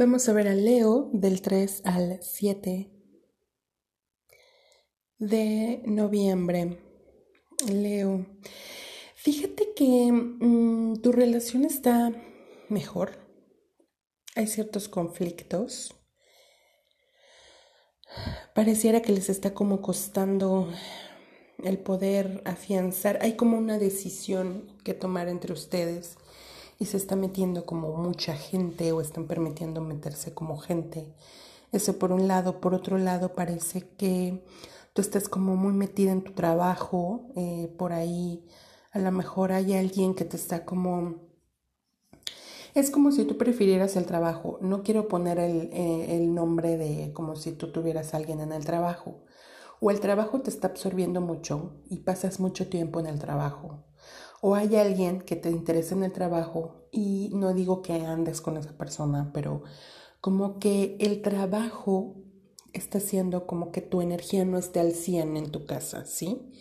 Vamos a ver a Leo del 3 al 7 de noviembre. Leo, fíjate que mm, tu relación está mejor. Hay ciertos conflictos. Pareciera que les está como costando el poder afianzar. Hay como una decisión que tomar entre ustedes y se está metiendo como mucha gente o están permitiendo meterse como gente. Eso por un lado. Por otro lado, parece que tú estás como muy metida en tu trabajo. Eh, por ahí a lo mejor hay alguien que te está como... Es como si tú prefirieras el trabajo. No quiero poner el, eh, el nombre de como si tú tuvieras alguien en el trabajo. O el trabajo te está absorbiendo mucho y pasas mucho tiempo en el trabajo o hay alguien que te interesa en el trabajo y no digo que andes con esa persona, pero como que el trabajo está haciendo como que tu energía no esté al 100 en tu casa, ¿sí?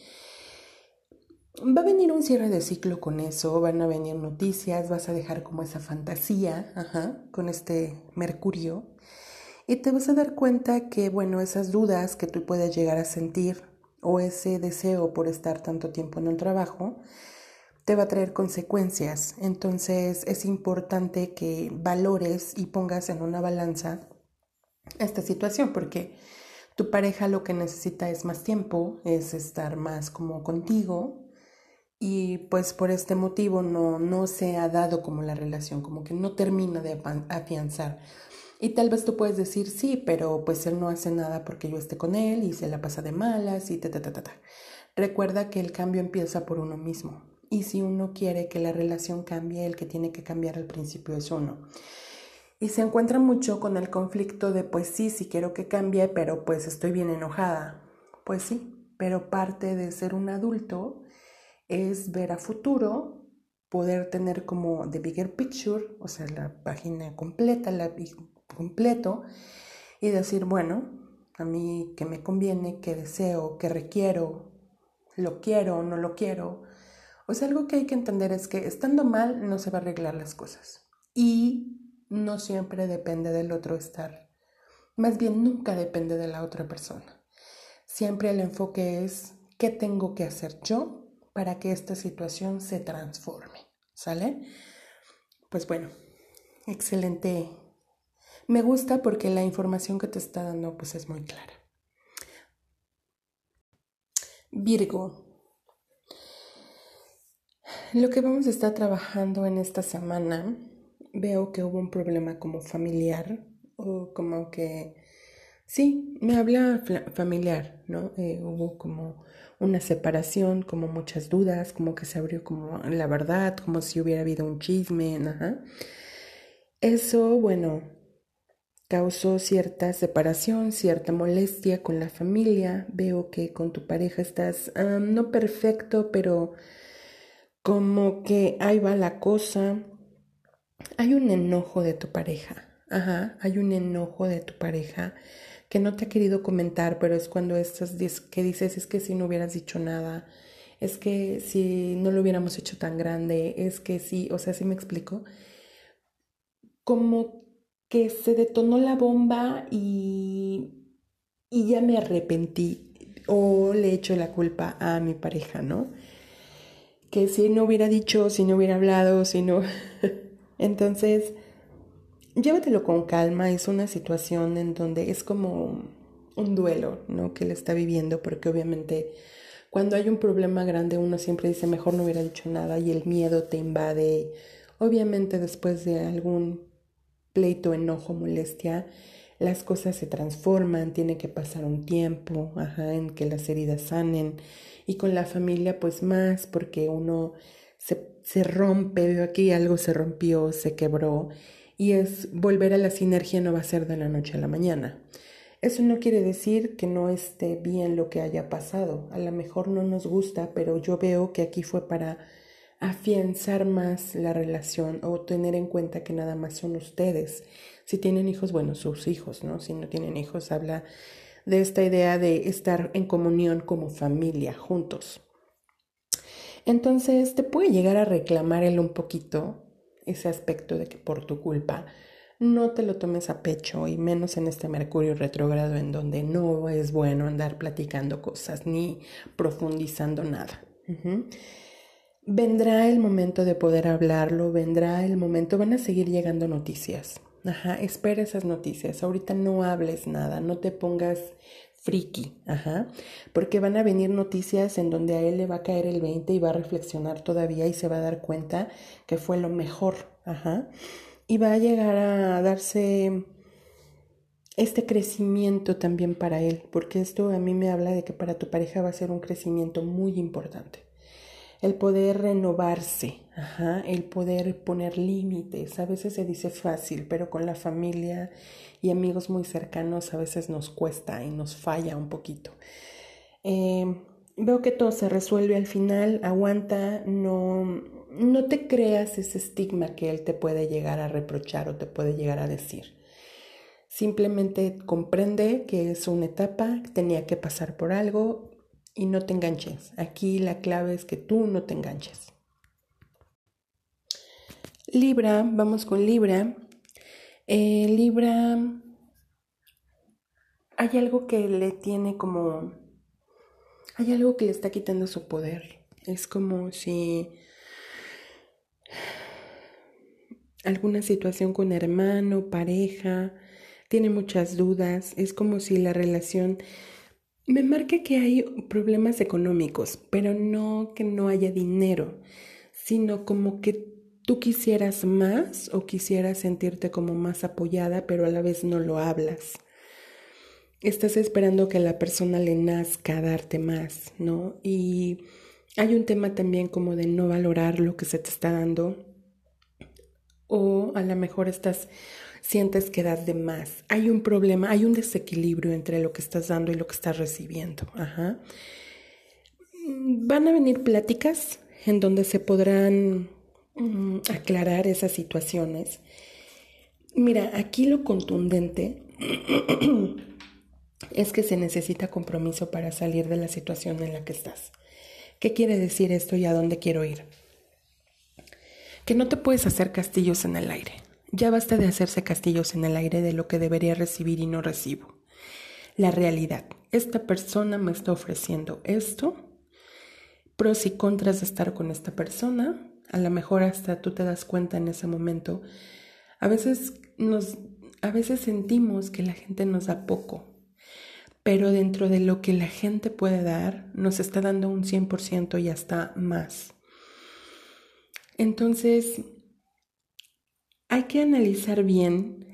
Va a venir un cierre de ciclo con eso, van a venir noticias, vas a dejar como esa fantasía, ajá, con este Mercurio, y te vas a dar cuenta que, bueno, esas dudas que tú puedes llegar a sentir o ese deseo por estar tanto tiempo en el trabajo, te va a traer consecuencias. Entonces es importante que valores y pongas en una balanza esta situación porque tu pareja lo que necesita es más tiempo, es estar más como contigo y pues por este motivo no, no se ha dado como la relación, como que no termina de afianzar. Y tal vez tú puedes decir, sí, pero pues él no hace nada porque yo esté con él y se la pasa de malas y ta, ta, ta, ta. Recuerda que el cambio empieza por uno mismo. Y si uno quiere que la relación cambie, el que tiene que cambiar al principio es uno. Y se encuentra mucho con el conflicto de, pues sí, sí quiero que cambie, pero pues estoy bien enojada. Pues sí, pero parte de ser un adulto es ver a futuro, poder tener como the bigger picture, o sea, la página completa, la completo, y decir, bueno, a mí que me conviene, que deseo, que requiero, lo quiero, no lo quiero, o sea, algo que hay que entender es que estando mal no se va a arreglar las cosas. Y no siempre depende del otro estar. Más bien nunca depende de la otra persona. Siempre el enfoque es qué tengo que hacer yo para que esta situación se transforme. ¿Sale? Pues bueno, excelente. Me gusta porque la información que te está dando pues es muy clara. Virgo, lo que vamos a estar trabajando en esta semana, veo que hubo un problema como familiar o como que, sí, me habla familiar, ¿no? Eh, hubo como una separación, como muchas dudas, como que se abrió como la verdad, como si hubiera habido un chisme, ajá. Eso, bueno, causó cierta separación, cierta molestia con la familia. Veo que con tu pareja estás no perfecto, pero como que ahí va la cosa. Hay un enojo de tu pareja. Ajá, hay un enojo de tu pareja que no te ha querido comentar, pero es cuando estás que dices es que si no hubieras dicho nada, es que si no lo hubiéramos hecho tan grande, es que sí, o sea, sí me explico. Como que se detonó la bomba y, y ya me arrepentí o le echo la culpa a mi pareja, ¿no? Que si no hubiera dicho, si no hubiera hablado, si no... Entonces, llévatelo con calma, es una situación en donde es como un duelo, ¿no? Que él está viviendo, porque obviamente cuando hay un problema grande uno siempre dice, mejor no hubiera dicho nada y el miedo te invade. Obviamente después de algún pleito, enojo, molestia, las cosas se transforman, tiene que pasar un tiempo, ajá, en que las heridas sanen y con la familia pues más porque uno se, se rompe, veo aquí algo se rompió, se quebró y es volver a la sinergia no va a ser de la noche a la mañana. Eso no quiere decir que no esté bien lo que haya pasado. A lo mejor no nos gusta, pero yo veo que aquí fue para afianzar más la relación o tener en cuenta que nada más son ustedes. Si tienen hijos, bueno, sus hijos, ¿no? Si no tienen hijos, habla de esta idea de estar en comunión como familia, juntos. Entonces te puede llegar a reclamar él un poquito ese aspecto de que por tu culpa no te lo tomes a pecho y menos en este Mercurio retrógrado en donde no es bueno andar platicando cosas ni profundizando nada. Vendrá el momento de poder hablarlo, vendrá el momento, van a seguir llegando noticias. Ajá, espera esas noticias. Ahorita no hables nada, no te pongas friki, ajá, porque van a venir noticias en donde a él le va a caer el 20 y va a reflexionar todavía y se va a dar cuenta que fue lo mejor, ajá y va a llegar a darse este crecimiento también para él, porque esto a mí me habla de que para tu pareja va a ser un crecimiento muy importante. El poder renovarse, el poder poner límites, a veces se dice fácil, pero con la familia y amigos muy cercanos a veces nos cuesta y nos falla un poquito. Eh, veo que todo se resuelve al final, aguanta, no, no te creas ese estigma que él te puede llegar a reprochar o te puede llegar a decir. Simplemente comprende que es una etapa, tenía que pasar por algo y no te enganches. Aquí la clave es que tú no te enganches. Libra, vamos con Libra. Eh, Libra, hay algo que le tiene como, hay algo que le está quitando su poder. Es como si alguna situación con hermano, pareja, tiene muchas dudas, es como si la relación me marca que hay problemas económicos, pero no que no haya dinero, sino como que tú quisieras más o quisieras sentirte como más apoyada, pero a la vez no lo hablas. Estás esperando que la persona le nazca darte más, ¿no? Y hay un tema también como de no valorar lo que se te está dando o a lo mejor estás sientes que das de más. Hay un problema, hay un desequilibrio entre lo que estás dando y lo que estás recibiendo. Ajá. Van a venir pláticas en donde se podrán mm, aclarar esas situaciones. Mira, aquí lo contundente es que se necesita compromiso para salir de la situación en la que estás. ¿Qué quiere decir esto y a dónde quiero ir? Que no te puedes hacer castillos en el aire. Ya basta de hacerse castillos en el aire de lo que debería recibir y no recibo. La realidad. Esta persona me está ofreciendo esto. Pros y contras de estar con esta persona. A lo mejor hasta tú te das cuenta en ese momento. A veces nos a veces sentimos que la gente nos da poco pero dentro de lo que la gente puede dar, nos está dando un 100% y hasta más. Entonces, hay que analizar bien,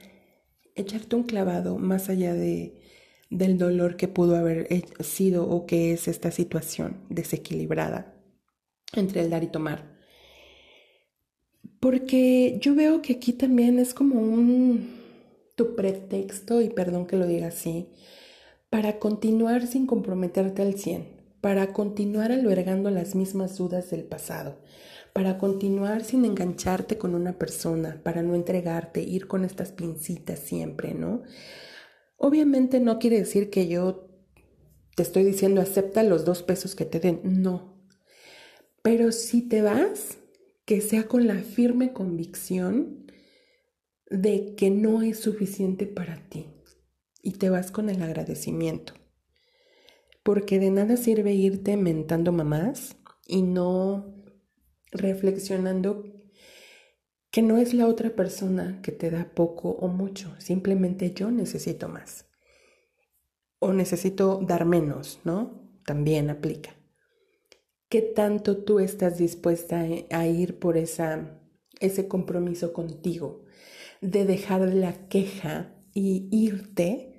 echarte un clavado más allá de, del dolor que pudo haber sido o que es esta situación desequilibrada entre el dar y tomar. Porque yo veo que aquí también es como un tu pretexto, y perdón que lo diga así, para continuar sin comprometerte al 100, para continuar albergando las mismas dudas del pasado, para continuar sin engancharte con una persona, para no entregarte, ir con estas pincitas siempre, ¿no? Obviamente no quiere decir que yo te estoy diciendo acepta los dos pesos que te den, no. Pero si te vas, que sea con la firme convicción de que no es suficiente para ti y te vas con el agradecimiento. Porque de nada sirve irte mentando mamás y no reflexionando que no es la otra persona que te da poco o mucho, simplemente yo necesito más. O necesito dar menos, ¿no? También aplica. ¿Qué tanto tú estás dispuesta a ir por esa, ese compromiso contigo de dejar la queja y irte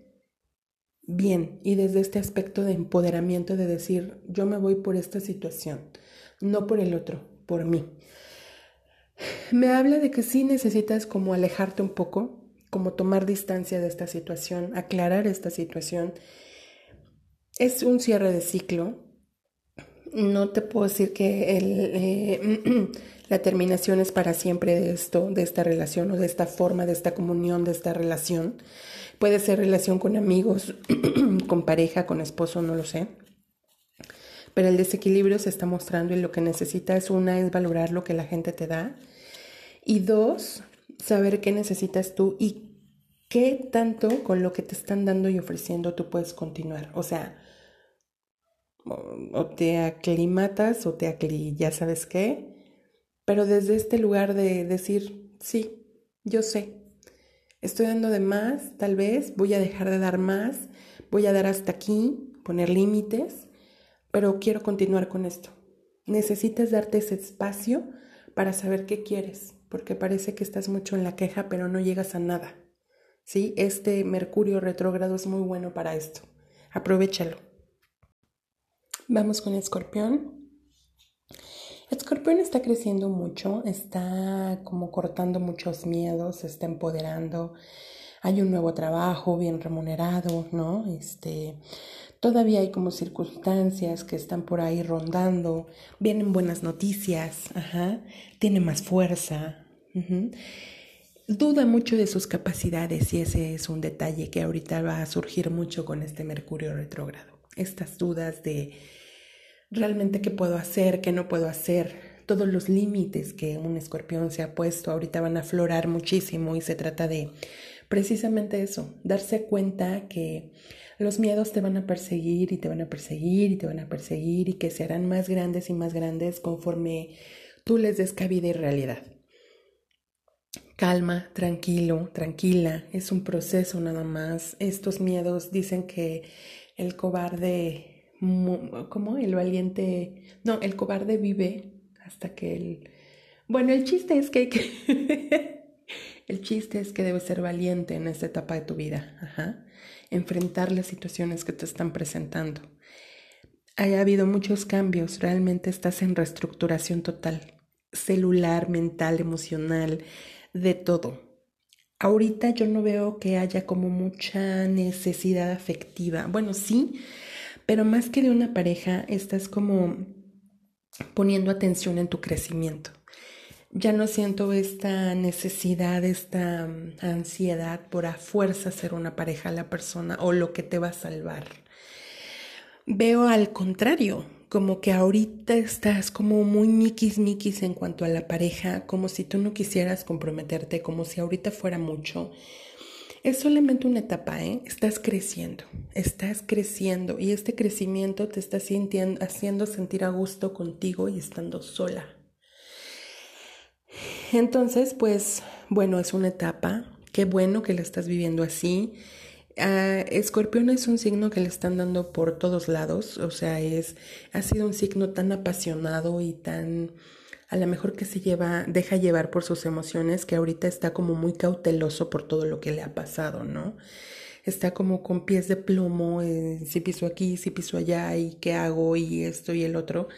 bien y desde este aspecto de empoderamiento de decir, yo me voy por esta situación, no por el otro, por mí. Me habla de que sí necesitas como alejarte un poco, como tomar distancia de esta situación, aclarar esta situación. Es un cierre de ciclo. No te puedo decir que eh, la terminación es para siempre de esto, de esta relación o de esta forma, de esta comunión, de esta relación Puede ser relación con amigos, con pareja, con esposo, no lo sé. Pero el desequilibrio se está mostrando y lo que necesitas, una, es valorar lo que la gente te da. Y dos, saber qué necesitas tú y qué tanto con lo que te están dando y ofreciendo tú puedes continuar. O sea, o te aclimatas o te acli ya sabes qué, pero desde este lugar de decir, sí, yo sé, estoy dando de más, tal vez, voy a dejar de dar más, voy a dar hasta aquí, poner límites, pero quiero continuar con esto. Necesitas darte ese espacio para saber qué quieres, porque parece que estás mucho en la queja, pero no llegas a nada. ¿Sí? Este Mercurio retrógrado es muy bueno para esto. Aprovechalo. Vamos con Escorpión. Escorpión está creciendo mucho, está como cortando muchos miedos, se está empoderando. Hay un nuevo trabajo bien remunerado, ¿no? Este, todavía hay como circunstancias que están por ahí rondando, vienen buenas noticias, ajá, tiene más fuerza. Duda mucho de sus capacidades y ese es un detalle que ahorita va a surgir mucho con este Mercurio retrógrado. Estas dudas de realmente qué puedo hacer, qué no puedo hacer. Todos los límites que un escorpión se ha puesto ahorita van a aflorar muchísimo y se trata de precisamente eso, darse cuenta que los miedos te van a perseguir y te van a perseguir y te van a perseguir y que se harán más grandes y más grandes conforme tú les des cabida y realidad. Calma, tranquilo, tranquila, es un proceso nada más. Estos miedos dicen que el cobarde ¿cómo? El valiente, no, el cobarde vive hasta que el... Bueno, el chiste es que hay que... el chiste es que debes ser valiente en esta etapa de tu vida, enfrentar las situaciones que te están presentando. Ha habido muchos cambios, realmente estás en reestructuración total, celular, mental, emocional, de todo. Ahorita yo no veo que haya como mucha necesidad afectiva. Bueno, sí, pero más que de una pareja, estás como poniendo atención en tu crecimiento. Ya no siento esta necesidad, esta mm, ansiedad por a fuerza ser una pareja a la persona o lo que te va a salvar. Veo al contrario, como que ahorita estás como muy miquis miquis en cuanto a la pareja, como si tú no quisieras comprometerte, como si ahorita fuera mucho es solamente una etapa, ¿eh? Estás creciendo, estás creciendo y este crecimiento te está sintiendo, haciendo sentir a gusto contigo y estando sola. Entonces, pues, bueno, es una etapa. Qué bueno que la estás viviendo así. Uh, Escorpión es un signo que le están dando por todos lados, o sea, es, ha sido un signo tan apasionado y tan a lo mejor que se lleva, deja llevar por sus emociones, que ahorita está como muy cauteloso por todo lo que le ha pasado, ¿no? Está como con pies de plomo, eh, si piso aquí, si piso allá, y qué hago, y esto y el otro.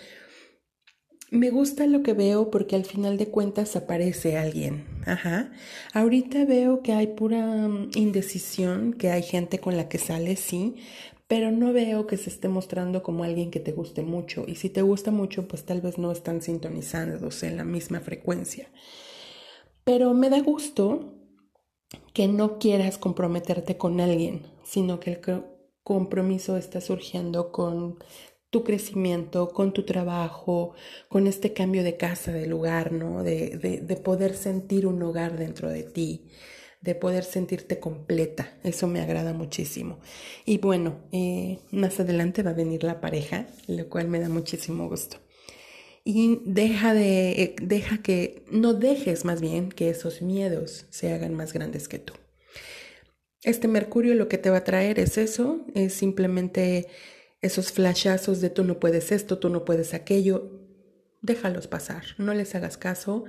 Me gusta lo que veo porque al final de cuentas aparece alguien. Ajá. Ahorita veo que hay pura mm, indecisión, que hay gente con la que sale, sí, pero no veo que se esté mostrando como alguien que te guste mucho. Y si te gusta mucho, pues tal vez no están sintonizándose en la misma frecuencia. Pero me da gusto que no quieras comprometerte con alguien, sino que el compromiso está surgiendo con tu crecimiento, con tu trabajo, con este cambio de casa, de lugar, ¿no? De, de, de poder sentir un hogar dentro de ti de poder sentirte completa. Eso me agrada muchísimo. Y bueno, eh, más adelante va a venir la pareja, lo cual me da muchísimo gusto. Y deja de, eh, deja que, no dejes más bien que esos miedos se hagan más grandes que tú. Este Mercurio lo que te va a traer es eso, es simplemente esos flashazos de tú no puedes esto, tú no puedes aquello. Déjalos pasar, no les hagas caso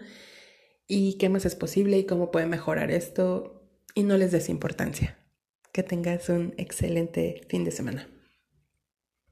y qué más es posible y cómo puede mejorar esto y no les des importancia. Que tengas un excelente fin de semana.